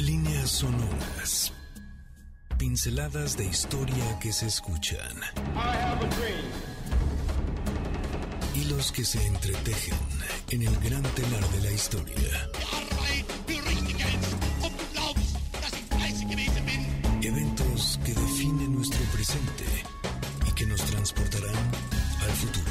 Líneas sonoras. Pinceladas de historia que se escuchan. Hilos que se entretejen en el gran telar de la historia. Eventos que definen nuestro presente y que nos transportarán al futuro.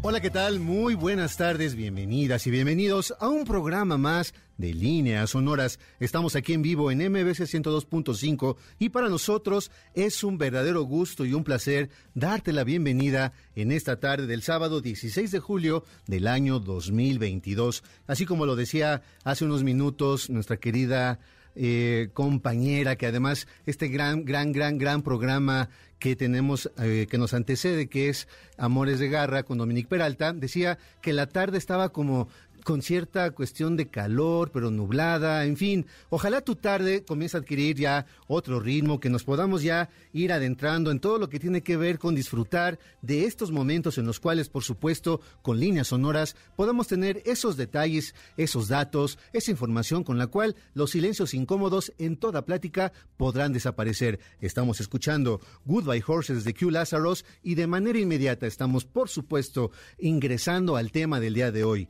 Hola, ¿qué tal? Muy buenas tardes, bienvenidas y bienvenidos a un programa más de Líneas Sonoras. Estamos aquí en vivo en MBC 102.5 y para nosotros es un verdadero gusto y un placer darte la bienvenida en esta tarde del sábado 16 de julio del año 2022. Así como lo decía hace unos minutos nuestra querida eh, compañera, que además este gran, gran, gran, gran programa que tenemos, eh, que nos antecede, que es Amores de Garra con Dominique Peralta, decía que la tarde estaba como con cierta cuestión de calor, pero nublada, en fin. Ojalá tu tarde comience a adquirir ya otro ritmo, que nos podamos ya ir adentrando en todo lo que tiene que ver con disfrutar de estos momentos en los cuales, por supuesto, con líneas sonoras, podamos tener esos detalles, esos datos, esa información con la cual los silencios incómodos en toda plática podrán desaparecer. Estamos escuchando Goodbye Horses de Q Lazarus y de manera inmediata estamos, por supuesto, ingresando al tema del día de hoy,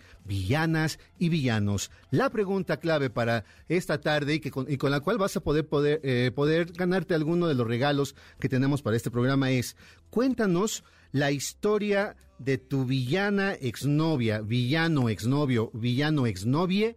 y villanos. La pregunta clave para esta tarde y, que con, y con la cual vas a poder, poder, eh, poder ganarte alguno de los regalos que tenemos para este programa es, cuéntanos la historia de tu villana exnovia, villano exnovio, villano exnovie,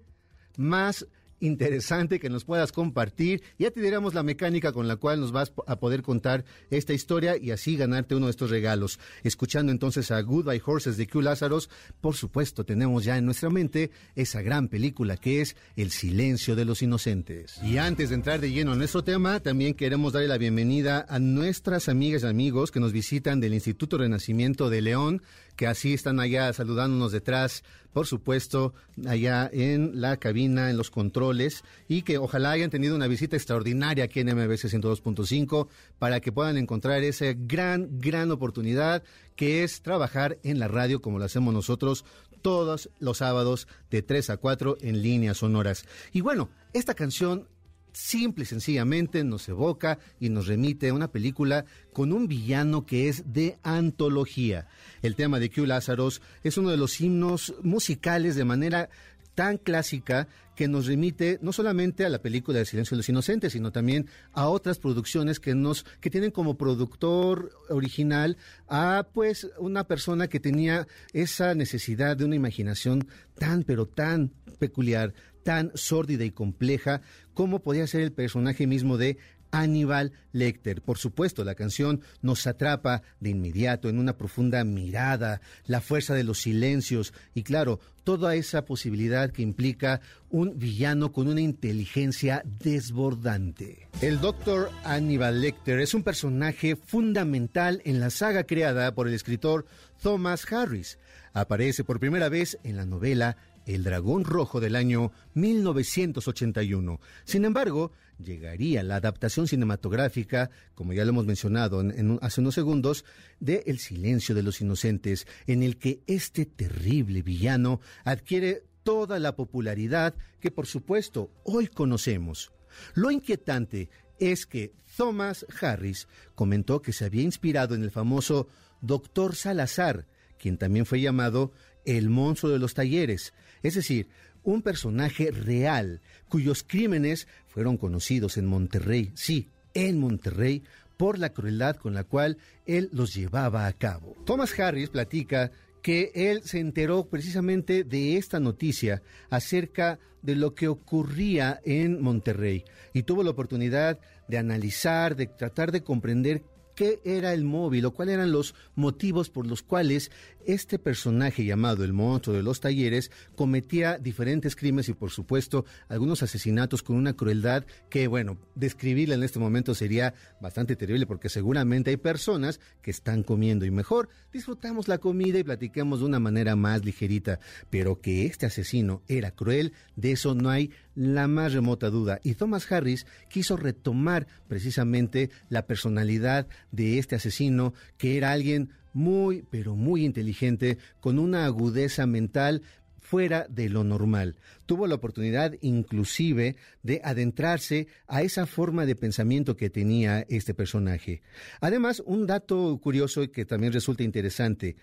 más interesante que nos puedas compartir. Ya te diremos la mecánica con la cual nos vas a poder contar esta historia y así ganarte uno de estos regalos. Escuchando entonces a Goodbye Horses de Q Lázaros, por supuesto tenemos ya en nuestra mente esa gran película que es El silencio de los inocentes. Y antes de entrar de lleno en nuestro tema, también queremos darle la bienvenida a nuestras amigas y amigos que nos visitan del Instituto Renacimiento de León, que así están allá saludándonos detrás, por supuesto, allá en la cabina, en los controles y que ojalá hayan tenido una visita extraordinaria aquí en MBC 102.5 para que puedan encontrar esa gran, gran oportunidad que es trabajar en la radio como lo hacemos nosotros todos los sábados de 3 a 4 en líneas sonoras. Y bueno, esta canción simple y sencillamente nos evoca y nos remite a una película con un villano que es de antología. El tema de Q Lázaros es uno de los himnos musicales de manera tan clásica que nos remite no solamente a la película El silencio de los inocentes, sino también a otras producciones que nos que tienen como productor original a pues una persona que tenía esa necesidad de una imaginación tan pero tan peculiar, tan sórdida y compleja como podía ser el personaje mismo de Aníbal Lecter. Por supuesto, la canción nos atrapa de inmediato en una profunda mirada, la fuerza de los silencios y claro, toda esa posibilidad que implica un villano con una inteligencia desbordante. El doctor Aníbal Lecter es un personaje fundamental en la saga creada por el escritor Thomas Harris. Aparece por primera vez en la novela el Dragón Rojo del año 1981. Sin embargo, llegaría la adaptación cinematográfica, como ya lo hemos mencionado en, hace unos segundos, de El Silencio de los Inocentes, en el que este terrible villano adquiere toda la popularidad que por supuesto hoy conocemos. Lo inquietante es que Thomas Harris comentó que se había inspirado en el famoso Doctor Salazar, quien también fue llamado el monstruo de los talleres, es decir, un personaje real cuyos crímenes fueron conocidos en Monterrey, sí, en Monterrey, por la crueldad con la cual él los llevaba a cabo. Thomas Harris platica que él se enteró precisamente de esta noticia acerca de lo que ocurría en Monterrey y tuvo la oportunidad de analizar, de tratar de comprender qué era el móvil o cuáles eran los motivos por los cuales este personaje llamado el monstruo de los talleres cometía diferentes crímenes y por supuesto algunos asesinatos con una crueldad que, bueno, describirla en este momento sería bastante terrible porque seguramente hay personas que están comiendo y mejor disfrutamos la comida y platiquemos de una manera más ligerita, pero que este asesino era cruel, de eso no hay la más remota duda. Y Thomas Harris quiso retomar precisamente la personalidad de este asesino, que era alguien muy, pero muy inteligente, con una agudeza mental fuera de lo normal. Tuvo la oportunidad inclusive de adentrarse a esa forma de pensamiento que tenía este personaje. Además, un dato curioso que también resulta interesante.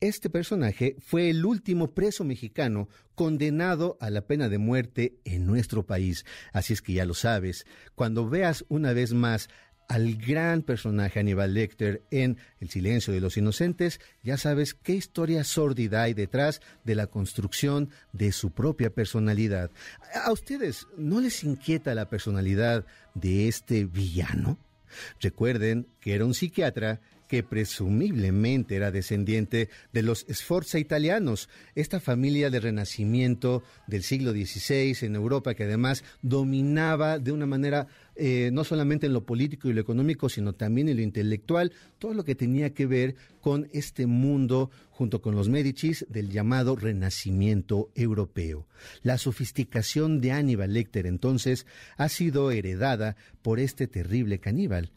Este personaje fue el último preso mexicano condenado a la pena de muerte en nuestro país. Así es que ya lo sabes, cuando veas una vez más al gran personaje Aníbal Lecter en El silencio de los inocentes, ya sabes qué historia sórdida hay detrás de la construcción de su propia personalidad. ¿A ustedes no les inquieta la personalidad de este villano? Recuerden que era un psiquiatra que presumiblemente era descendiente de los Sforza italianos, esta familia de renacimiento del siglo XVI en Europa que además dominaba de una manera eh, no solamente en lo político y lo económico, sino también en lo intelectual, todo lo que tenía que ver con este mundo junto con los Medicis del llamado Renacimiento europeo. La sofisticación de Aníbal Lecter entonces ha sido heredada por este terrible caníbal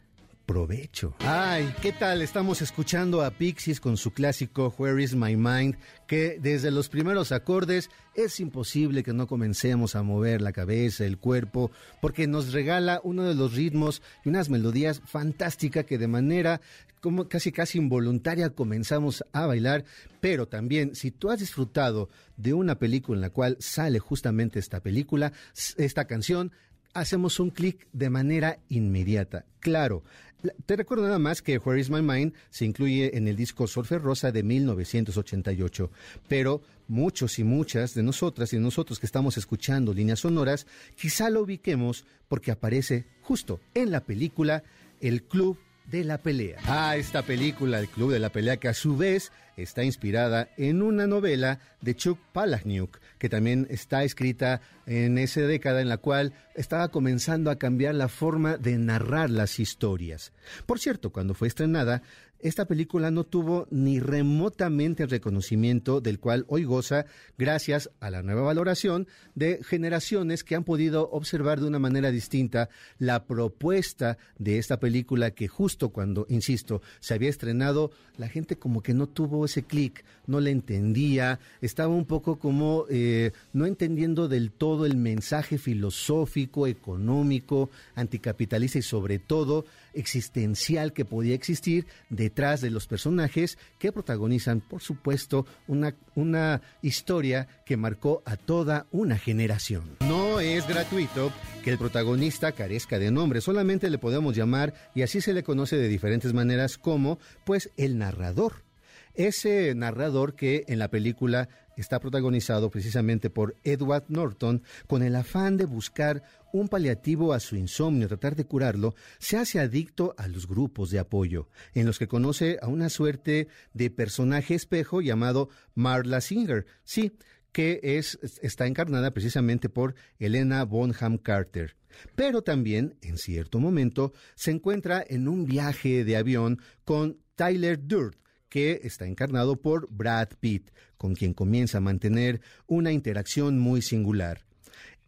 provecho. Ay, ¿qué tal? Estamos escuchando a Pixies con su clásico Where is My Mind, que desde los primeros acordes es imposible que no comencemos a mover la cabeza, el cuerpo, porque nos regala uno de los ritmos y unas melodías fantásticas que de manera como casi casi involuntaria comenzamos a bailar, pero también si tú has disfrutado de una película en la cual sale justamente esta película, esta canción, hacemos un clic de manera inmediata. Claro, te recuerdo nada más que Where is My Mind se incluye en el disco Surfer Rosa de 1988, pero muchos y muchas de nosotras y de nosotros que estamos escuchando líneas sonoras, quizá lo ubiquemos porque aparece justo en la película El Club de la Pelea. Ah, esta película, El Club de la Pelea, que a su vez está inspirada en una novela de Chuck Palahniuk, que también está escrita en esa década en la cual estaba comenzando a cambiar la forma de narrar las historias. Por cierto, cuando fue estrenada, esta película no tuvo ni remotamente el reconocimiento del cual hoy goza gracias a la nueva valoración de generaciones que han podido observar de una manera distinta la propuesta de esta película que justo cuando, insisto, se había estrenado, la gente como que no tuvo ese clic, no le entendía, estaba un poco como eh, no entendiendo del todo el mensaje filosófico, económico, anticapitalista y sobre todo existencial que podía existir detrás de los personajes que protagonizan, por supuesto, una, una historia que marcó a toda una generación. No es gratuito que el protagonista carezca de nombre, solamente le podemos llamar, y así se le conoce de diferentes maneras, como, pues, el narrador. Ese narrador que en la película está protagonizado precisamente por Edward Norton, con el afán de buscar un paliativo a su insomnio, tratar de curarlo, se hace adicto a los grupos de apoyo, en los que conoce a una suerte de personaje espejo llamado Marla Singer, sí, que es, está encarnada precisamente por Elena Bonham Carter. Pero también, en cierto momento, se encuentra en un viaje de avión con Tyler Durd, que está encarnado por Brad Pitt, con quien comienza a mantener una interacción muy singular.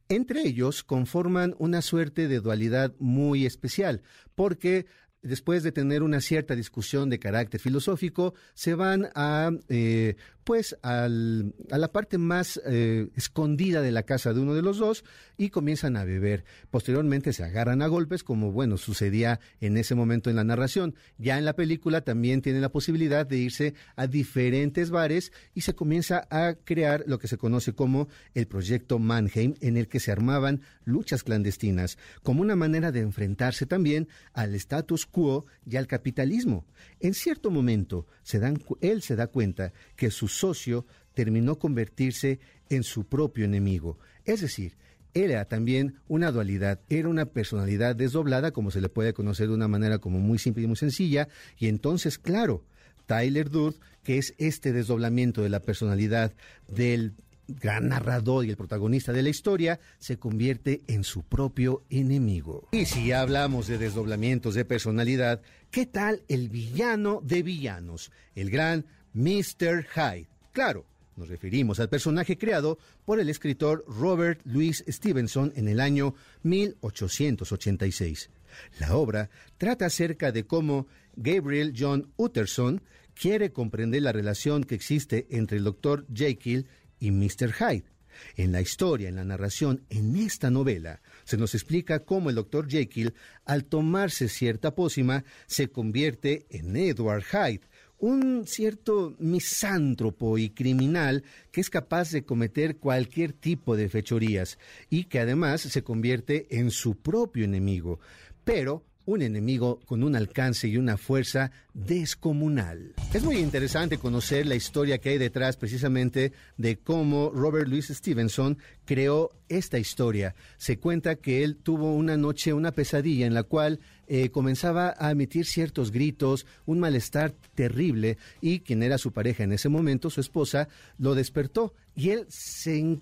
Entre ellos conforman una suerte de dualidad muy especial, porque después de tener una cierta discusión de carácter filosófico, se van a eh, pues a la parte más eh, escondida de la casa de uno de los dos y comienzan a beber. Posteriormente se agarran a golpes, como bueno, sucedía en ese momento en la narración. Ya en la película también tienen la posibilidad de irse a diferentes bares y se comienza a crear lo que se conoce como el proyecto Mannheim, en el que se armaban luchas clandestinas, como una manera de enfrentarse también al status quo y al capitalismo. En cierto momento, se dan, él se da cuenta que sus socio terminó convertirse en su propio enemigo. Es decir, era también una dualidad, era una personalidad desdoblada, como se le puede conocer de una manera como muy simple y muy sencilla, y entonces, claro, Tyler Durd, que es este desdoblamiento de la personalidad del gran narrador y el protagonista de la historia, se convierte en su propio enemigo. Y si hablamos de desdoblamientos de personalidad, ¿qué tal el villano de villanos? El gran Mr. Hyde. Claro, nos referimos al personaje creado por el escritor Robert Louis Stevenson en el año 1886. La obra trata acerca de cómo Gabriel John Utterson quiere comprender la relación que existe entre el Dr. Jekyll y Mr. Hyde. En la historia, en la narración, en esta novela, se nos explica cómo el Dr. Jekyll, al tomarse cierta pócima, se convierte en Edward Hyde, un cierto misántropo y criminal que es capaz de cometer cualquier tipo de fechorías y que además se convierte en su propio enemigo. Pero un enemigo con un alcance y una fuerza descomunal. Es muy interesante conocer la historia que hay detrás precisamente de cómo Robert Louis Stevenson creó esta historia. Se cuenta que él tuvo una noche, una pesadilla en la cual eh, comenzaba a emitir ciertos gritos, un malestar terrible y quien era su pareja en ese momento, su esposa, lo despertó y él se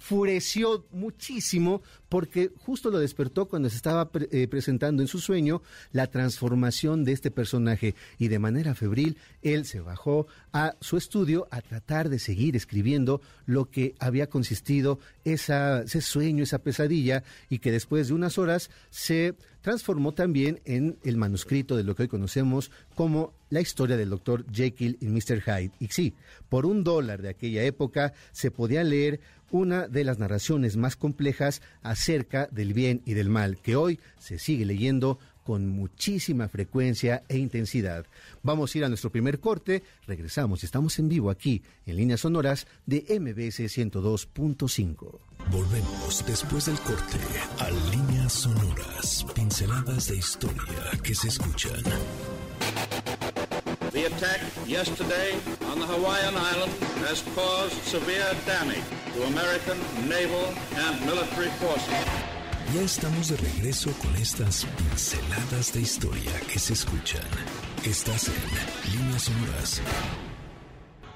enfureció muchísimo porque justo lo despertó cuando se estaba eh, presentando en su sueño la transformación de este personaje y de manera febril él se bajó a su estudio a tratar de seguir escribiendo lo que había consistido ese sueño, esa pesadilla y que después de unas horas se transformó también en el manuscrito de lo que hoy conocemos como la historia del doctor Jekyll y Mr. Hyde. Y sí, por un dólar de aquella época se podía leer una de las narraciones más complejas acerca del bien y del mal, que hoy se sigue leyendo con muchísima frecuencia e intensidad. Vamos a ir a nuestro primer corte, regresamos, estamos en vivo aquí en líneas sonoras de MBS 102.5. Volvemos después del corte a líneas sonoras, pinceladas de historia que se escuchan. Attack yesterday on the Hawaiian island has caused severe damage to American naval and military forces. Ya estamos de regreso con estas pinceladas de historia que se escuchan. Estás en Líneas Sonoras.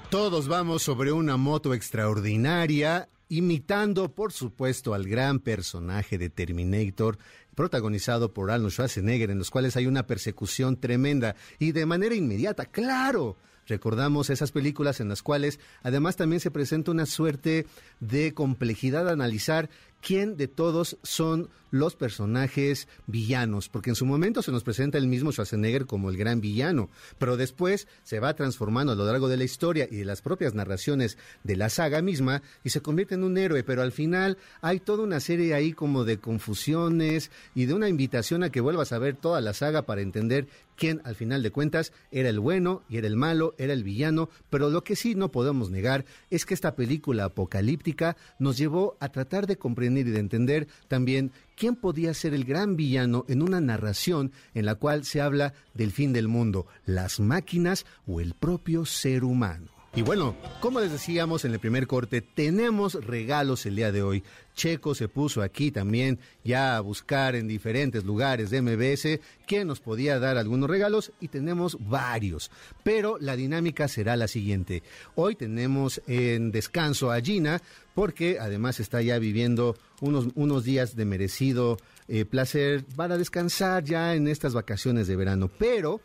Todos vamos sobre una moto extraordinaria, imitando por supuesto al gran personaje de Terminator, protagonizado por Arnold Schwarzenegger, en los cuales hay una persecución tremenda y de manera inmediata, claro. Recordamos esas películas en las cuales además también se presenta una suerte de complejidad a analizar quién de todos son los personajes villanos, porque en su momento se nos presenta el mismo Schwarzenegger como el gran villano, pero después se va transformando a lo largo de la historia y de las propias narraciones de la saga misma y se convierte en un héroe, pero al final hay toda una serie ahí como de confusiones y de una invitación a que vuelvas a ver toda la saga para entender quién al final de cuentas era el bueno y era el malo, era el villano, pero lo que sí no podemos negar es que esta película apocalíptica nos llevó a tratar de comprender y de entender también quién podía ser el gran villano en una narración en la cual se habla del fin del mundo, las máquinas o el propio ser humano. Y bueno, como les decíamos en el primer corte, tenemos regalos el día de hoy. Checo se puso aquí también ya a buscar en diferentes lugares de MBS quién nos podía dar algunos regalos y tenemos varios. Pero la dinámica será la siguiente. Hoy tenemos en descanso a Gina porque además está ya viviendo unos, unos días de merecido eh, placer para descansar ya en estas vacaciones de verano. Pero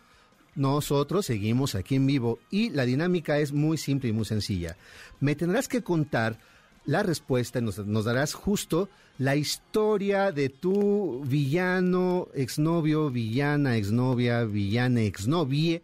nosotros seguimos aquí en vivo y la dinámica es muy simple y muy sencilla. Me tendrás que contar la respuesta, nos, nos darás justo la historia de tu villano, exnovio, villana, exnovia, villana, exnovie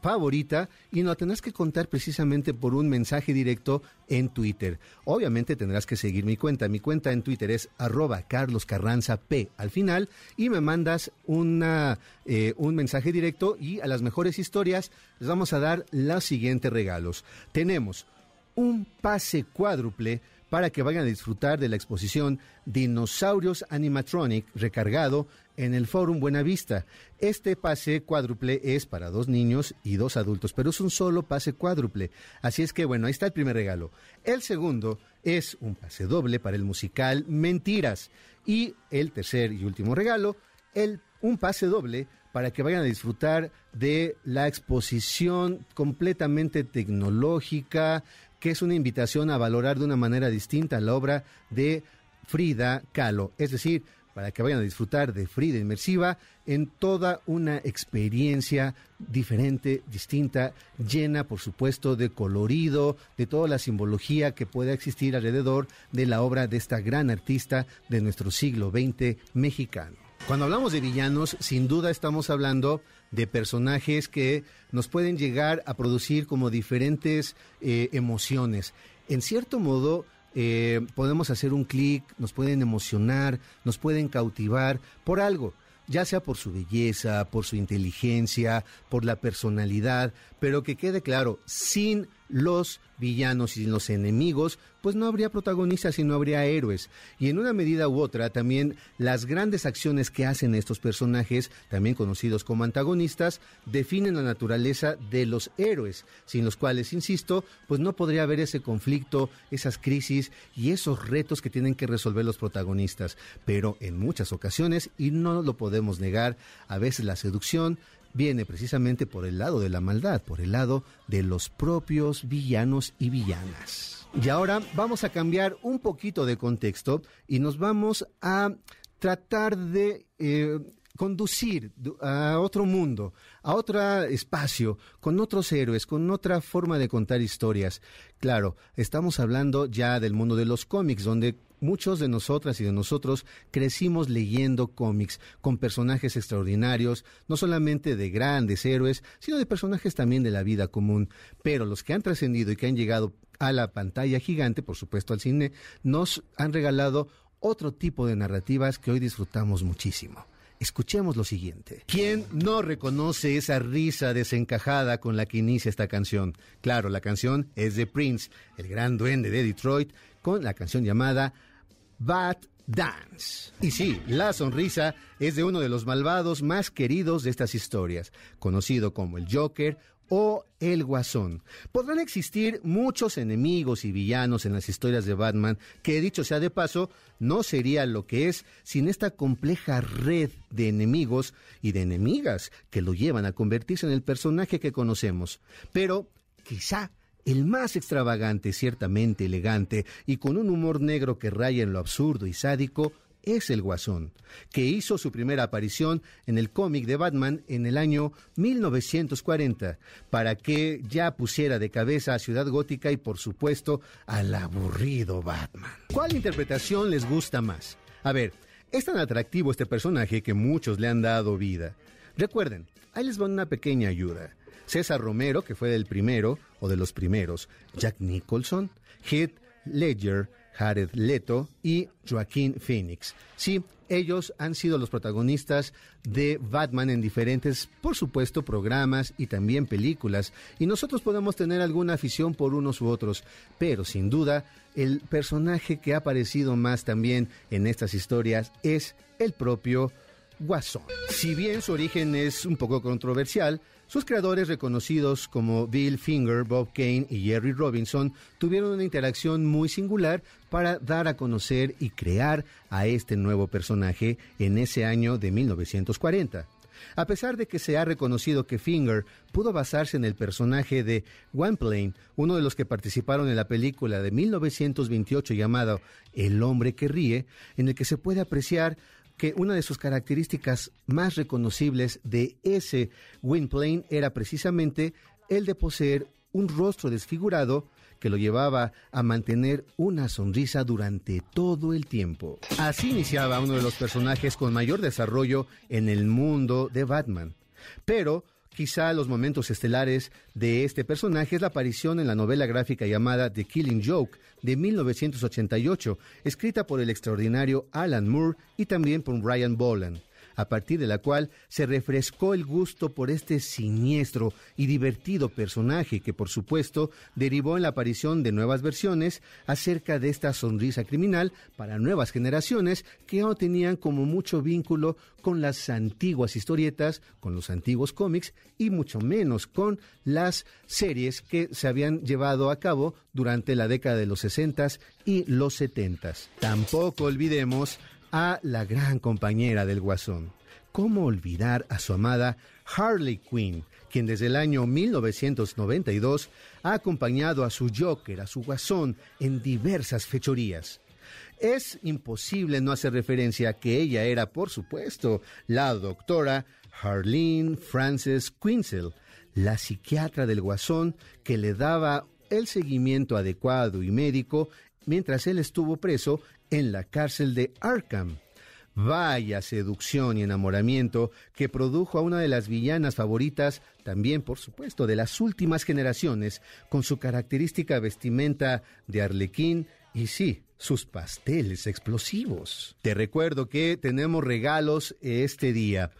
favorita y nos tendrás que contar precisamente por un mensaje directo en Twitter. Obviamente tendrás que seguir mi cuenta. Mi cuenta en Twitter es arroba Carlos Carranza P al final y me mandas una, eh, un mensaje directo y a las mejores historias les vamos a dar los siguientes regalos. Tenemos un pase cuádruple para que vayan a disfrutar de la exposición Dinosaurios Animatronic recargado en el Fórum Buenavista. Este pase cuádruple es para dos niños y dos adultos, pero es un solo pase cuádruple. Así es que bueno, ahí está el primer regalo. El segundo es un pase doble para el musical Mentiras. Y el tercer y último regalo, el, un pase doble para que vayan a disfrutar de la exposición completamente tecnológica, que es una invitación a valorar de una manera distinta la obra de Frida Kahlo. Es decir, para que vayan a disfrutar de Frida Inmersiva en toda una experiencia diferente, distinta, llena, por supuesto, de colorido, de toda la simbología que pueda existir alrededor de la obra de esta gran artista de nuestro siglo XX mexicano. Cuando hablamos de villanos, sin duda estamos hablando de personajes que nos pueden llegar a producir como diferentes eh, emociones. En cierto modo, eh, podemos hacer un clic, nos pueden emocionar, nos pueden cautivar por algo, ya sea por su belleza, por su inteligencia, por la personalidad, pero que quede claro, sin los villanos y los enemigos, pues no habría protagonistas y no habría héroes. Y en una medida u otra, también las grandes acciones que hacen estos personajes, también conocidos como antagonistas, definen la naturaleza de los héroes, sin los cuales, insisto, pues no podría haber ese conflicto, esas crisis y esos retos que tienen que resolver los protagonistas. Pero en muchas ocasiones, y no lo podemos negar, a veces la seducción viene precisamente por el lado de la maldad, por el lado de los propios villanos y villanas. Y ahora vamos a cambiar un poquito de contexto y nos vamos a tratar de eh, conducir a otro mundo, a otro espacio, con otros héroes, con otra forma de contar historias. Claro, estamos hablando ya del mundo de los cómics, donde muchos de nosotras y de nosotros crecimos leyendo cómics con personajes extraordinarios, no solamente de grandes héroes, sino de personajes también de la vida común. Pero los que han trascendido y que han llegado a la pantalla gigante, por supuesto al cine, nos han regalado otro tipo de narrativas que hoy disfrutamos muchísimo. Escuchemos lo siguiente. ¿Quién no reconoce esa risa desencajada con la que inicia esta canción? Claro, la canción es de Prince, el gran duende de Detroit, con la canción llamada Bad Dance. Y sí, la sonrisa es de uno de los malvados más queridos de estas historias, conocido como el Joker o el Guasón. Podrán existir muchos enemigos y villanos en las historias de Batman, que dicho sea de paso, no sería lo que es sin esta compleja red de enemigos y de enemigas que lo llevan a convertirse en el personaje que conocemos. Pero quizá el más extravagante, ciertamente elegante y con un humor negro que raya en lo absurdo y sádico, es el Guasón, que hizo su primera aparición en el cómic de Batman en el año 1940, para que ya pusiera de cabeza a Ciudad Gótica y por supuesto al aburrido Batman. ¿Cuál interpretación les gusta más? A ver, es tan atractivo este personaje que muchos le han dado vida. Recuerden, ahí les va una pequeña ayuda. César Romero, que fue del primero o de los primeros, Jack Nicholson, Heath Ledger, Jared Leto y Joaquín Phoenix. Sí, ellos han sido los protagonistas de Batman en diferentes, por supuesto, programas y también películas. Y nosotros podemos tener alguna afición por unos u otros, pero sin duda el personaje que ha aparecido más también en estas historias es el propio Si bien su origen es un poco controversial, sus creadores reconocidos como Bill Finger, Bob Kane y Jerry Robinson tuvieron una interacción muy singular para dar a conocer y crear a este nuevo personaje en ese año de 1940. A pesar de que se ha reconocido que Finger pudo basarse en el personaje de Plane, uno de los que participaron en la película de 1928 llamado El hombre que ríe, en el que se puede apreciar que una de sus características más reconocibles de ese Gwynplaine era precisamente el de poseer un rostro desfigurado que lo llevaba a mantener una sonrisa durante todo el tiempo. Así iniciaba uno de los personajes con mayor desarrollo en el mundo de Batman. Pero Quizá los momentos estelares de este personaje es la aparición en la novela gráfica llamada The Killing Joke de 1988, escrita por el extraordinario Alan Moore y también por Brian Boland. A partir de la cual se refrescó el gusto por este siniestro y divertido personaje que por supuesto derivó en la aparición de nuevas versiones acerca de esta sonrisa criminal para nuevas generaciones que no tenían como mucho vínculo con las antiguas historietas, con los antiguos cómics y mucho menos con las series que se habían llevado a cabo durante la década de los 60 y los 70. Tampoco olvidemos a la gran compañera del Guasón. ¿Cómo olvidar a su amada Harley Quinn, quien desde el año 1992 ha acompañado a su Joker, a su Guasón, en diversas fechorías? Es imposible no hacer referencia a que ella era, por supuesto, la doctora Harleen Frances Quinzel, la psiquiatra del Guasón que le daba el seguimiento adecuado y médico mientras él estuvo preso en la cárcel de Arkham. Vaya seducción y enamoramiento que produjo a una de las villanas favoritas, también por supuesto de las últimas generaciones, con su característica vestimenta de arlequín y sí, sus pasteles explosivos. Te recuerdo que tenemos regalos este día.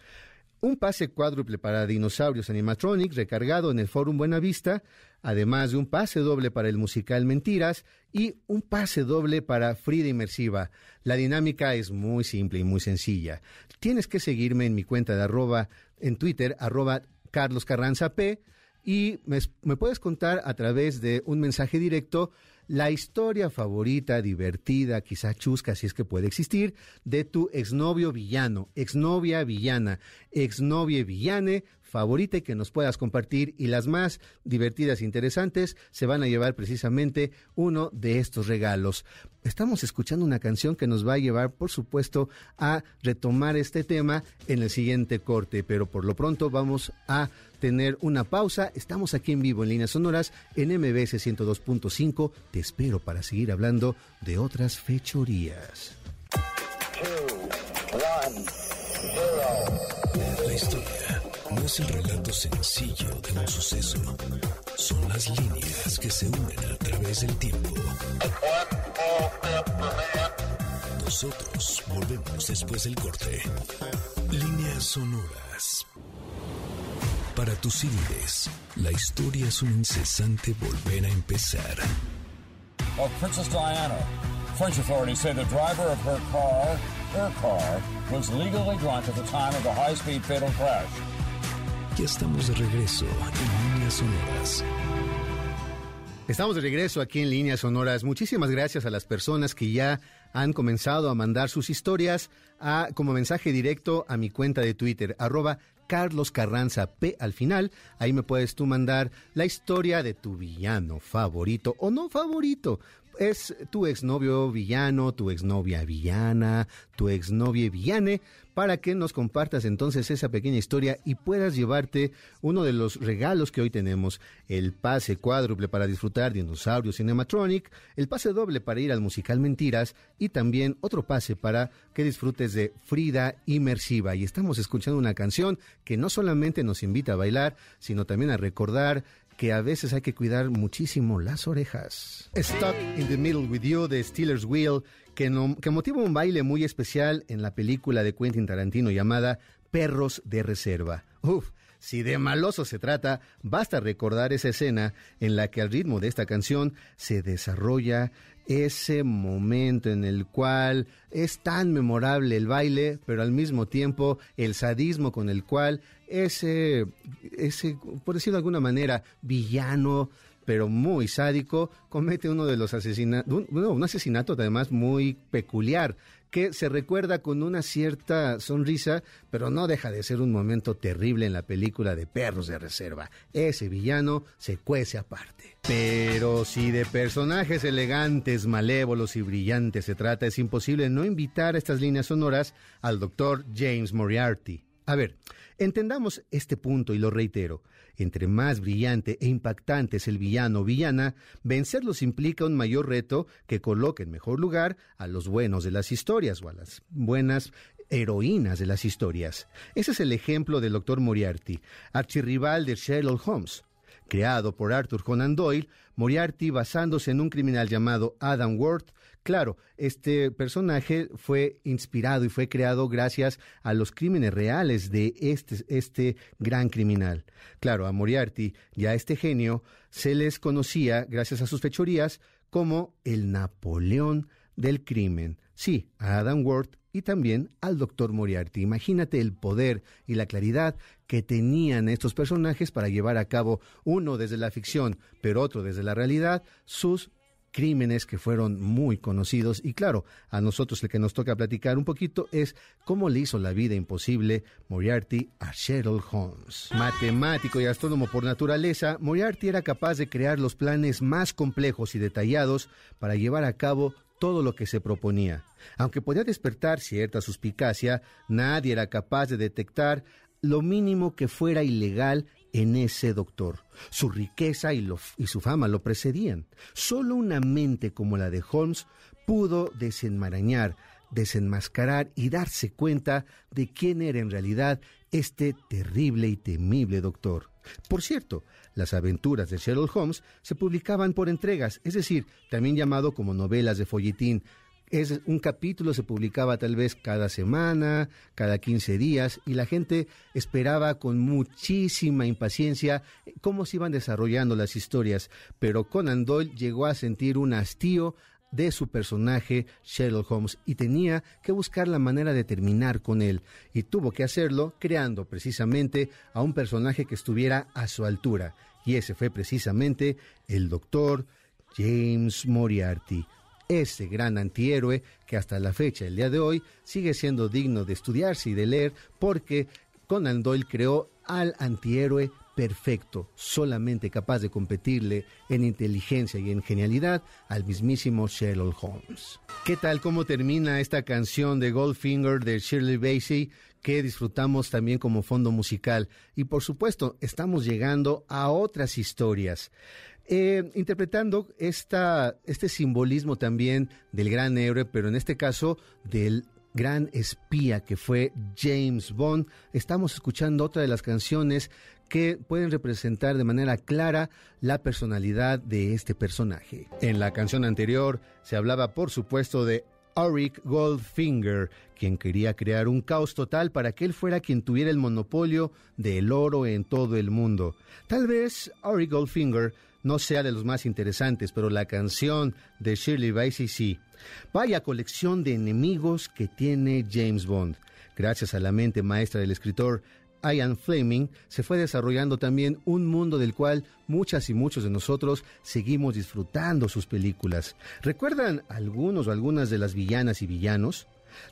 Un pase cuádruple para Dinosaurios Animatronics recargado en el Fórum Buenavista, además de un pase doble para el musical Mentiras y un pase doble para Frida Inmersiva. La dinámica es muy simple y muy sencilla. Tienes que seguirme en mi cuenta de arroba en Twitter, arroba Carlos Carranza P, y me, puedes contar a través de un mensaje directo la historia favorita, divertida, quizá chusca, si es que puede existir, de tu exnovio villano, exnovia villana, exnovie villane, favorita y que nos puedas compartir y las más divertidas e interesantes se van a llevar precisamente uno de estos regalos. Estamos escuchando una canción que nos va a llevar, por supuesto, a retomar este tema en el siguiente corte, pero por lo pronto vamos a tener una pausa. Estamos aquí en vivo en líneas sonoras en MBS 102.5. Te espero para seguir hablando de otras fechorías. La historia no es el relato sencillo de un suceso. Son las líneas que se unen a través del tiempo. Nosotros volvemos después del corte. Líneas sonoras. Para tus CDs, la historia es un incesante volver a empezar. Of Princess Diana. French authorities say the driver of her car, her car, was legally drunk at the time of the high-speed fatal crash. Ya estamos de regreso en líneas sonoras. Estamos de regreso aquí en Líneas Sonoras. Muchísimas gracias a las personas que ya han comenzado a mandar sus historias a, como mensaje directo a mi cuenta de Twitter, arroba Carlos Carranza P al final. Ahí me puedes tú mandar la historia de tu villano favorito o no favorito. Es tu exnovio villano, tu exnovia villana, tu exnovia villane, para que nos compartas entonces esa pequeña historia y puedas llevarte uno de los regalos que hoy tenemos, el pase cuádruple para disfrutar Dinosaurio Cinematronic, el pase doble para ir al musical Mentiras y también otro pase para que disfrutes de Frida Inmersiva. Y estamos escuchando una canción que no solamente nos invita a bailar, sino también a recordar que a veces hay que cuidar muchísimo las orejas. Stuck in the Middle with You de Steelers Wheel, que, motiva un baile muy especial en la película de Quentin Tarantino llamada Perros de Reserva. Uf, si de maloso se trata, basta recordar esa escena en la que al ritmo de esta canción se desarrolla ese momento en el cual es tan memorable el baile, pero al mismo tiempo el sadismo con el cual ese, ese por decirlo de alguna manera, villano, pero muy sádico, comete uno de los asesinatos, un, un asesinato además muy peculiar, que se recuerda con una cierta sonrisa, pero no deja de ser un momento terrible en la película de Perros de Reserva. Ese villano se cuece aparte. Pero si de personajes elegantes, malévolos y brillantes se trata, es imposible no invitar a estas líneas sonoras al doctor James Moriarty. A ver, entendamos este punto y lo reitero. Entre más brillante e impactante es el villano o villana, vencerlos implica un mayor reto que coloque en mejor lugar a los buenos de las historias o a las buenas heroínas de las historias. Ese es el ejemplo del doctor Moriarty, archirrival de Sherlock Holmes Creado por Arthur Conan Doyle, Moriarty, basándose en un criminal llamado Adam Worth, Claro, este personaje fue inspirado y fue creado gracias a los crímenes reales de este, este gran criminal. Claro, a Moriarty y a este genio se les conocía, gracias a sus fechorías, como el Napoleón del crimen. Sí, a Adam Worth y también al doctor Moriarty. Imagínate el poder y la claridad que tenían estos personajes para llevar a cabo, uno desde la ficción, pero otro desde la realidad, sus crímenes que fueron muy conocidos y claro, a nosotros el que nos toca platicar un poquito es cómo le hizo la vida imposible Moriarty a Sherlock Holmes. Matemático y astrónomo por naturaleza, Moriarty era capaz de crear los planes más complejos y detallados para llevar a cabo todo lo que se proponía. Aunque podía despertar cierta suspicacia, nadie era capaz de detectar lo mínimo que fuera ilegal en ese doctor. Su riqueza y, su fama lo precedían. Solo una mente como la de Holmes pudo desenmarañar, desenmascarar y darse cuenta de quién era en realidad este terrible y temible doctor. Por cierto, las aventuras de Sherlock Holmes se publicaban por entregas, es decir, también llamado como novelas de folletín. Es, un capítulo se publicaba tal vez cada semana, cada 15 días, y la gente esperaba con muchísima impaciencia cómo se iban desarrollando las historias. Pero Conan Doyle llegó a sentir un hastío de su personaje Sherlock Holmes y tenía que buscar la manera de terminar con él y tuvo que hacerlo creando precisamente a un personaje que estuviera a su altura y ese fue precisamente el doctor James Moriarty, ese gran antihéroe que hasta la fecha, el día de hoy, sigue siendo digno de estudiarse y de leer porque Conan Doyle creó al antihéroe perfecto, solamente capaz de competirle en inteligencia y en genialidad al mismísimo Sherlock Holmes. ¿Qué tal cómo termina esta canción de Goldfinger de Shirley Bassey que disfrutamos también como fondo musical? Y por supuesto, estamos llegando a otras historias. Eh, interpretando esta, este simbolismo también del gran héroe, pero en este caso del gran espía que fue James Bond. Estamos escuchando otra de las canciones que pueden representar de manera clara la personalidad de este personaje. En la canción anterior se hablaba, por supuesto, de Auric Goldfinger, quien quería crear un caos total para que él fuera quien tuviera el monopolio del oro en todo el mundo. Tal vez Auric Goldfinger no sea de los más interesantes, pero la canción de Shirley Bassey sí. Vaya colección de enemigos que tiene James Bond. Gracias a la mente maestra del escritor Ian Fleming, se fue desarrollando también un mundo del cual muchas y muchos de nosotros seguimos disfrutando sus películas. ¿Recuerdan algunos o algunas de las villanas y villanos?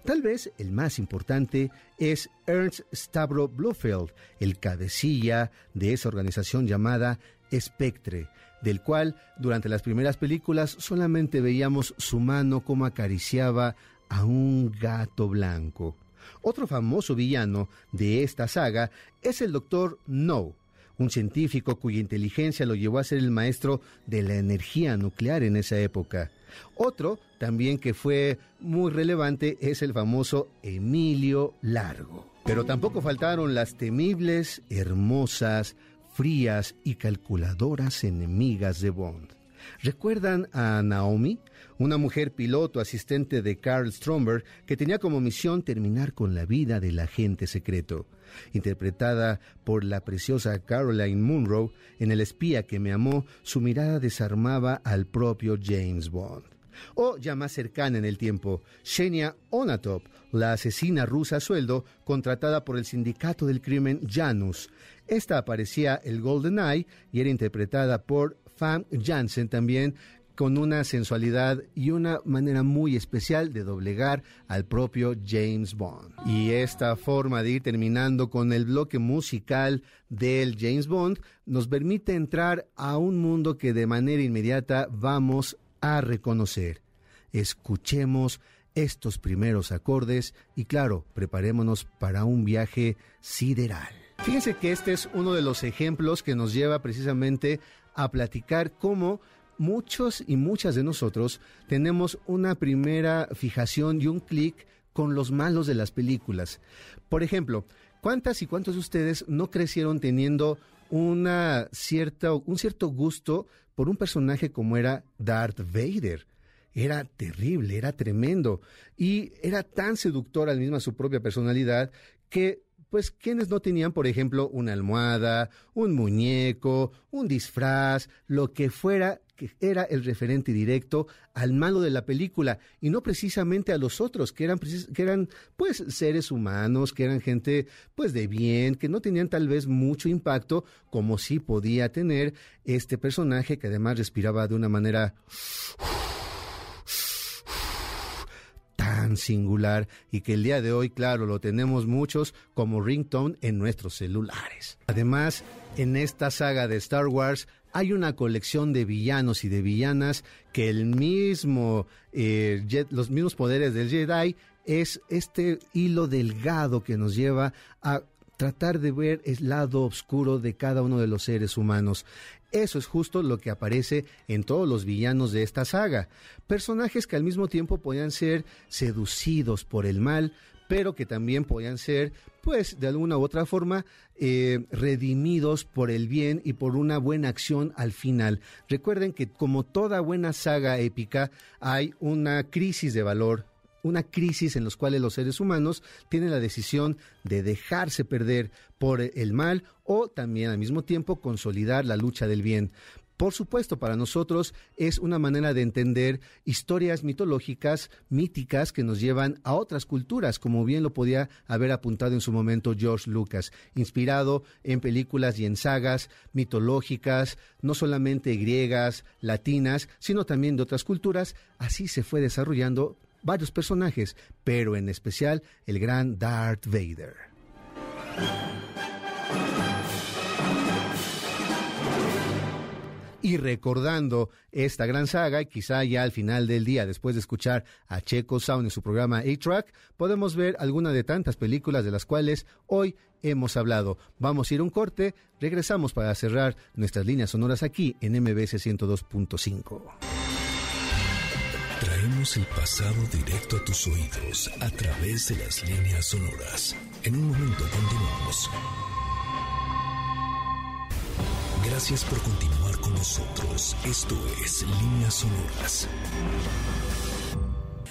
Tal vez el más importante es Ernst Stavro Blofeld, el cabecilla de esa organización llamada Spectre, del cual durante las primeras películas solamente veíamos su mano como acariciaba a un gato blanco. Otro famoso villano de esta saga es el Doctor No, un científico cuya inteligencia lo llevó a ser el maestro de la energía nuclear en esa época. Otro también que fue muy relevante es el famoso Emilio Largo. Pero tampoco faltaron las temibles, hermosas, frías y calculadoras enemigas de Bond. ¿Recuerdan a Naomi? Una mujer piloto asistente de Carl Stromberg que tenía como misión terminar con la vida del agente secreto. Interpretada por la preciosa Caroline Munro, en El espía que me amó, su mirada desarmaba al propio James Bond. O ya más cercana en el tiempo, Shenia Onatop, la asesina rusa a sueldo contratada por el sindicato del crimen Janus. Esta aparecía el Golden Eye y era interpretada por Fam Jansen también con una sensualidad y una manera muy especial de doblegar al propio James Bond. Y esta forma de ir terminando con el bloque musical del James Bond nos permite entrar a un mundo que de manera inmediata vamos a reconocer. Escuchemos estos primeros acordes y claro, preparémonos para un viaje sideral. Fíjense que este es uno de los ejemplos que nos lleva precisamente a platicar cómo muchos y muchas de nosotros tenemos una primera fijación y un clic con los malos de las películas. Por ejemplo, ¿cuántas y cuántos de ustedes no crecieron teniendo una cierta, un cierto gusto por un personaje como era Darth Vader. Era terrible, era tremendo y era tan seductor al mismo su propia personalidad que pues quienes no tenían, por ejemplo, una almohada, un muñeco, un disfraz, lo que fuera, que era el referente directo al malo de la película y no precisamente a los otros, que eran, que eran pues seres humanos, que eran gente pues de bien, que no tenían tal vez mucho impacto como sí podía tener este personaje que además respiraba de una manera singular y que el día de hoy, claro, lo tenemos muchos como ringtone en nuestros celulares. Además, en esta saga de Star Wars hay una colección de villanos y de villanas que el mismo, eh, los mismos poderes del Jedi es este hilo delgado que nos lleva a tratar de ver el lado oscuro de cada uno de los seres humanos. Eso es justo lo que aparece en todos los villanos de esta saga. Personajes que al mismo tiempo podían ser seducidos por el mal, pero que también podían ser, pues, de alguna u otra forma, eh, redimidos por el bien y por una buena acción al final. Recuerden que como toda buena saga épica, hay una crisis de valor una crisis en los cuales los seres humanos tienen la decisión de dejarse perder por el mal o también al mismo tiempo consolidar la lucha del bien. Por supuesto, para nosotros es una manera de entender historias mitológicas, míticas, que nos llevan a otras culturas, como bien lo podía haber apuntado en su momento George Lucas, inspirado en películas y en sagas mitológicas, no solamente griegas, latinas, sino también de otras culturas. Así se fue desarrollando varios personajes, pero en especial el gran Darth Vader. Y recordando esta gran saga, y quizá ya al final del día, después de escuchar a Checo Sound en su programa A-Track, podemos ver alguna de tantas películas de las cuales hoy hemos hablado. Vamos a ir un corte, regresamos para cerrar nuestras líneas sonoras aquí en MBS 102.5. Traemos el pasado directo a tus oídos a través de las líneas sonoras. En un momento continuamos. Gracias por continuar con nosotros. Esto es Líneas Sonoras.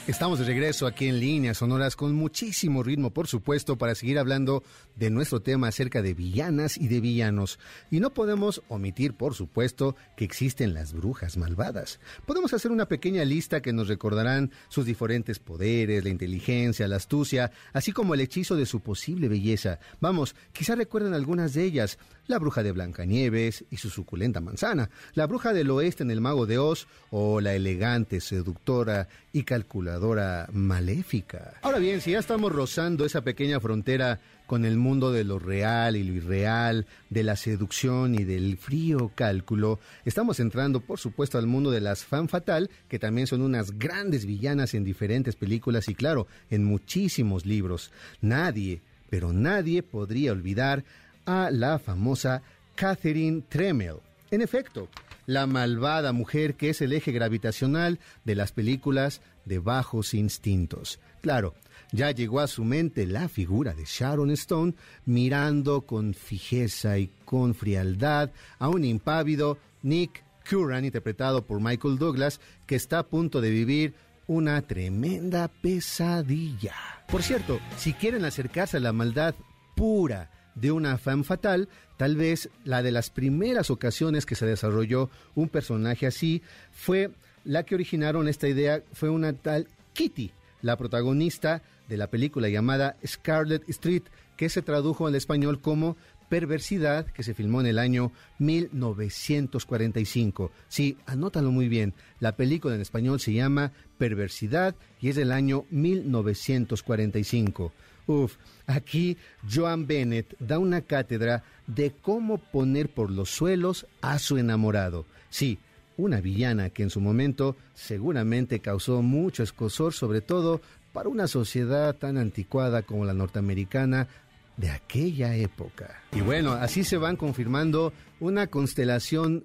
Estamos de regreso aquí en líneas sonoras con muchísimo ritmo, por supuesto, para seguir hablando de nuestro tema acerca de villanas y de villanos. Y no podemos omitir, por supuesto, que existen las brujas malvadas. Podemos hacer una pequeña lista que nos recordarán sus diferentes poderes, la inteligencia, la astucia, así como el hechizo de su posible belleza. Vamos, quizá recuerden algunas de ellas la bruja de Blancanieves y su suculenta manzana, la bruja del oeste en el mago de Oz o la elegante, seductora y calculadora maléfica. Ahora bien, si ya estamos rozando esa pequeña frontera con el mundo de lo real y lo irreal, de la seducción y del frío cálculo, estamos entrando por supuesto al mundo de las fan fatal, que también son unas grandes villanas en diferentes películas y claro, en muchísimos libros. Nadie, pero nadie podría olvidar a la famosa Catherine Tremel. En efecto, la malvada mujer que es el eje gravitacional de las películas de bajos instintos. Claro, ya llegó a su mente la figura de Sharon Stone mirando con fijeza y con frialdad a un impávido Nick Curran, interpretado por Michael Douglas, que está a punto de vivir una tremenda pesadilla. Por cierto, si quieren acercarse a la maldad pura, de una fan fatal, tal vez la de las primeras ocasiones que se desarrolló un personaje así fue la que originaron esta idea, fue una tal Kitty, la protagonista de la película llamada Scarlet Street, que se tradujo al español como Perversidad, que se filmó en el año 1945. Sí, anótalo muy bien. La película en español se llama Perversidad y es del año 1945. Uf, aquí Joan Bennett da una cátedra de cómo poner por los suelos a su enamorado. Sí, una villana que en su momento seguramente causó mucho escosor, sobre todo para una sociedad tan anticuada como la norteamericana de aquella época. Y bueno, así se van confirmando una constelación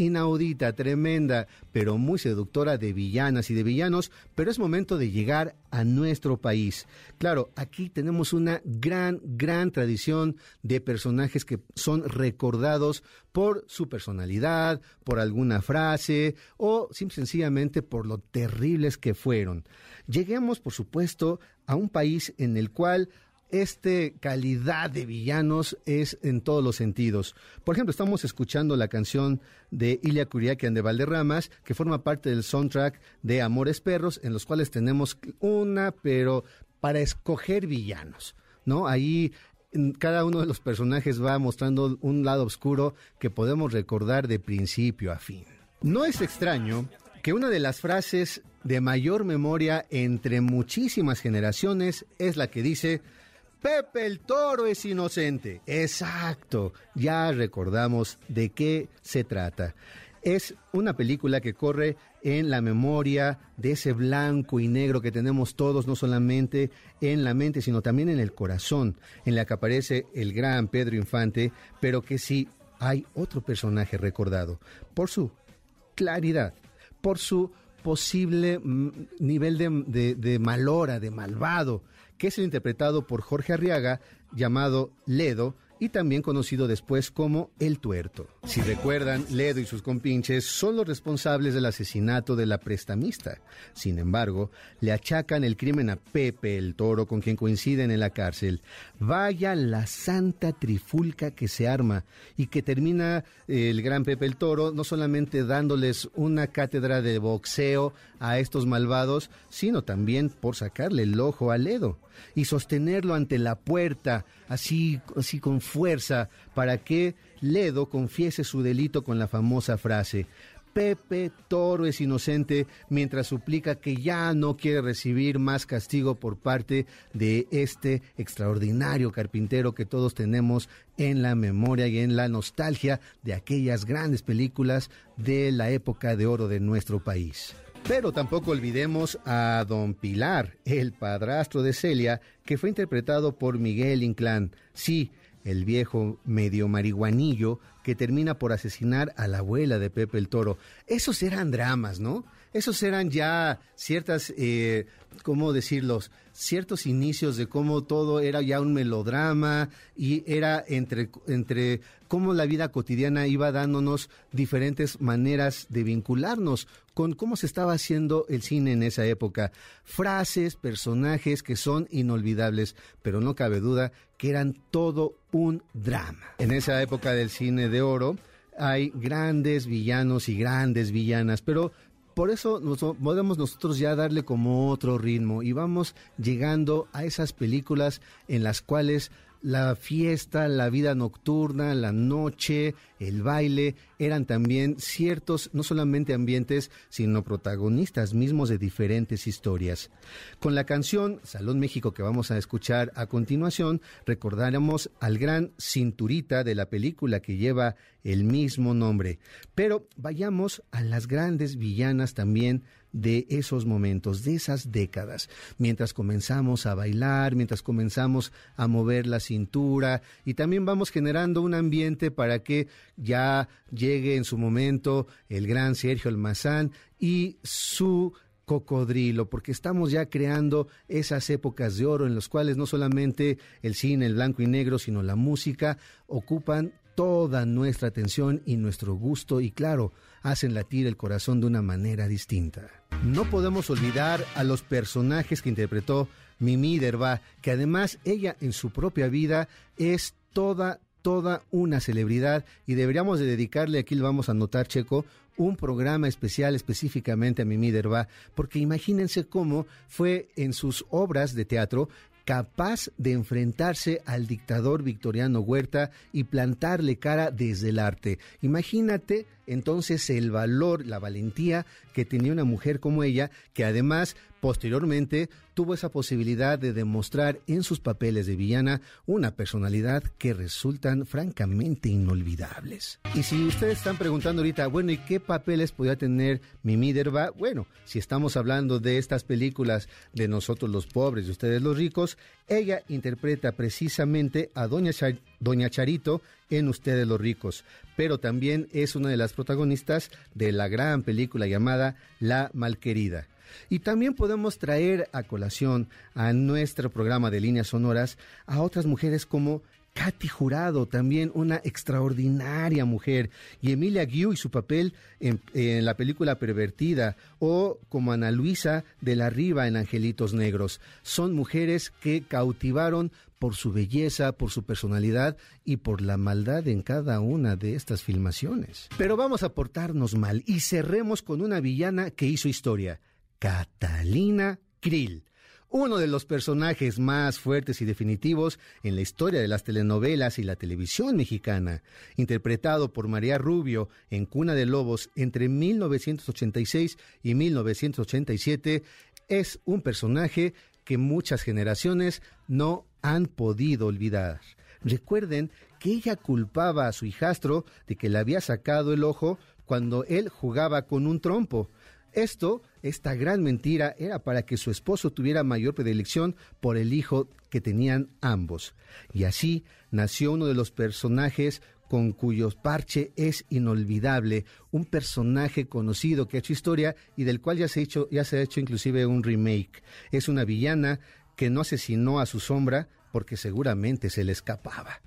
inaudita, tremenda, pero muy seductora de villanas y de villanos, pero es momento de llegar a nuestro país. Claro, aquí tenemos una gran, gran tradición de personajes que son recordados por su personalidad, por alguna frase o simple, sencillamente por lo terribles que fueron. Lleguemos, por supuesto, a un país en el cual este calidad de villanos es en todos los sentidos. Por ejemplo, estamos escuchando la canción de Ilya Kuriakian de Valderramas, que forma parte del soundtrack de Amores Perros, en los cuales tenemos una, pero para escoger villanos, ¿no? Ahí cada uno de los personajes va mostrando un lado oscuro que podemos recordar de principio a fin. No es extraño que una de las frases de mayor memoria entre muchísimas generaciones es la que dice Pepe el Toro es inocente. Exacto, ya recordamos de qué se trata. Es una película que corre en la memoria de ese blanco y negro que tenemos todos, no solamente en la mente, sino también en el corazón, en la que aparece el gran Pedro Infante, pero que sí hay otro personaje recordado por su claridad, por su posible nivel de, de malora, de malvado, que es el interpretado por Jorge Arriaga, llamado Ledo, y también conocido después como El Tuerto. Si recuerdan, Ledo y sus compinches son los responsables del asesinato de la prestamista. Sin embargo, le achacan el crimen a Pepe el Toro, con quien coinciden en la cárcel. Vaya la santa trifulca que se arma y que termina eh, el gran Pepe el Toro no solamente dándoles una cátedra de boxeo a estos malvados, sino también por sacarle el ojo a Ledo y sostenerlo ante la puerta, así, así con fuerza, para que Ledo confiese su delito con la famosa frase, Pepe Toro es inocente mientras suplica que ya no quiere recibir más castigo por parte de este extraordinario carpintero que todos tenemos en la memoria y en la nostalgia de aquellas grandes películas de la época de oro de nuestro país. Pero tampoco olvidemos a don Pilar, el padrastro de Celia, que fue interpretado por Miguel Inclán. Sí, el viejo medio marihuanillo que termina por asesinar a la abuela de Pepe el Toro. Esos eran dramas, ¿no? Esos eran ya ciertas, eh, ¿cómo decirlos? Ciertos inicios de cómo todo era ya un melodrama y era entre, entre cómo la vida cotidiana iba dándonos diferentes maneras de vincularnos con cómo se estaba haciendo el cine en esa época. Frases, personajes que son inolvidables, pero no cabe duda que eran todo un drama. En esa época del cine de oro hay grandes villanos y grandes villanas, pero por eso podemos nosotros ya darle como otro ritmo y vamos llegando a esas películas en las cuales la fiesta, la vida nocturna, la noche, el baile, eran también ciertos, no solamente ambientes, sino protagonistas mismos de diferentes historias. Con la canción Salón México que vamos a escuchar a continuación, recordaremos al gran cinturita de la película que lleva el mismo nombre. Pero vayamos a las grandes villanas también de esos momentos, de esas décadas, mientras comenzamos a bailar, mientras comenzamos a mover la cintura y también vamos generando un ambiente para que ya llegue en su momento el gran Sergio Almazán y su cocodrilo, porque estamos ya creando esas épocas de oro en las cuales no solamente el cine, el blanco y negro, sino la música ocupan toda nuestra atención y nuestro gusto y claro, hacen latir el corazón de una manera distinta. No podemos olvidar a los personajes que interpretó Mimi Derba, que además ella en su propia vida es toda toda una celebridad y deberíamos de dedicarle, aquí lo vamos a notar Checo, un programa especial específicamente a Mimi Derba, porque imagínense cómo fue en sus obras de teatro capaz de enfrentarse al dictador Victoriano Huerta y plantarle cara desde el arte. Imagínate entonces el valor, la valentía que tenía una mujer como ella, que además posteriormente tuvo esa posibilidad de demostrar en sus papeles de villana una personalidad que resultan francamente inolvidables. Y si ustedes están preguntando ahorita, bueno, ¿y qué papeles podía tener Mimi Derba? Bueno, si estamos hablando de estas películas de nosotros los pobres y ustedes los ricos, ella interpreta precisamente a Doña, Doña Charito, en Ustedes los ricos, pero también es una de las protagonistas de la gran película llamada La Malquerida. Y también podemos traer a colación a nuestro programa de líneas sonoras a otras mujeres como Katy Jurado, también una extraordinaria mujer, y Emilia Guiu y su papel en, en, la película Pervertida, o como Ana Luisa de la Riva en Angelitos Negros. Son mujeres que cautivaron por su belleza, por su personalidad y por la maldad en cada una de estas filmaciones. Pero vamos a portarnos mal y cerremos con una villana que hizo historia, Catalina Krill uno de los personajes más fuertes y definitivos en la historia de las telenovelas y la televisión mexicana, interpretado por María Rubio en Cuna de Lobos entre 1986 y 1987, es un personaje que muchas generaciones no han podido olvidar. Recuerden que ella culpaba a su hijastro de que le había sacado el ojo cuando él jugaba con un trompo. Esto, esta gran mentira, era para que su esposo tuviera mayor predilección por el hijo que tenían ambos. Y así nació uno de los personajes con cuyo parche es inolvidable, un personaje conocido que ha hecho historia y del cual ya se, ha hecho, ya se ha hecho inclusive un remake. Es una villana que no asesinó a su sombra porque seguramente se le escapaba.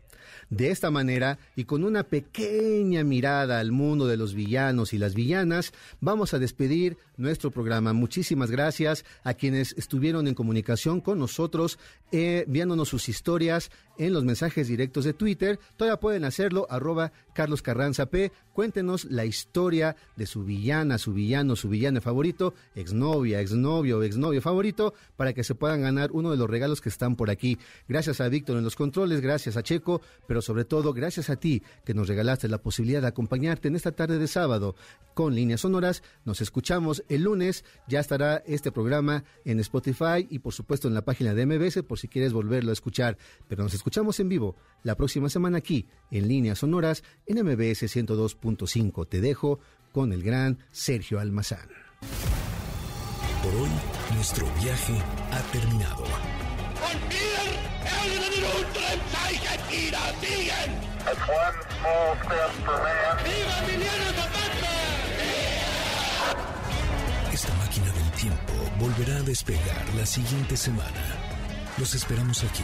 De esta manera, y con una pequeña mirada al mundo de los villanos y las villanas, vamos a despedir nuestro programa. Muchísimas gracias a quienes estuvieron en comunicación con nosotros, eh, viéndonos sus historias en los mensajes directos de Twitter. Todavía pueden hacerlo, arroba Carlos Carranza P. Cuéntenos la historia de su villana, su villano, su villano favorito, exnovia, exnovio, exnovio favorito, para que se puedan ganar uno de los regalos que están por aquí. Gracias a Víctor en los controles, gracias a Checo, pero sobre todo gracias a ti que nos regalaste la posibilidad de acompañarte en esta tarde de sábado con líneas sonoras. Nos escuchamos el lunes, ya estará este programa en Spotify y por supuesto en la página de MBS por si quieres volverlo a escuchar, pero nos escuchamos en vivo la próxima semana aquí en líneas sonoras en MBS 102.5. Te dejo con el gran Sergio Almazán. Por hoy, nuestro viaje ha terminado. Esta máquina del tiempo volverá a despegar la siguiente semana. Los esperamos aquí,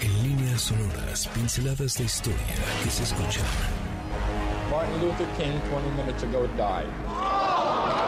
en líneas sonoras, pinceladas de historia que se escuchan. Martin Luther King, 20 minutes ago, died.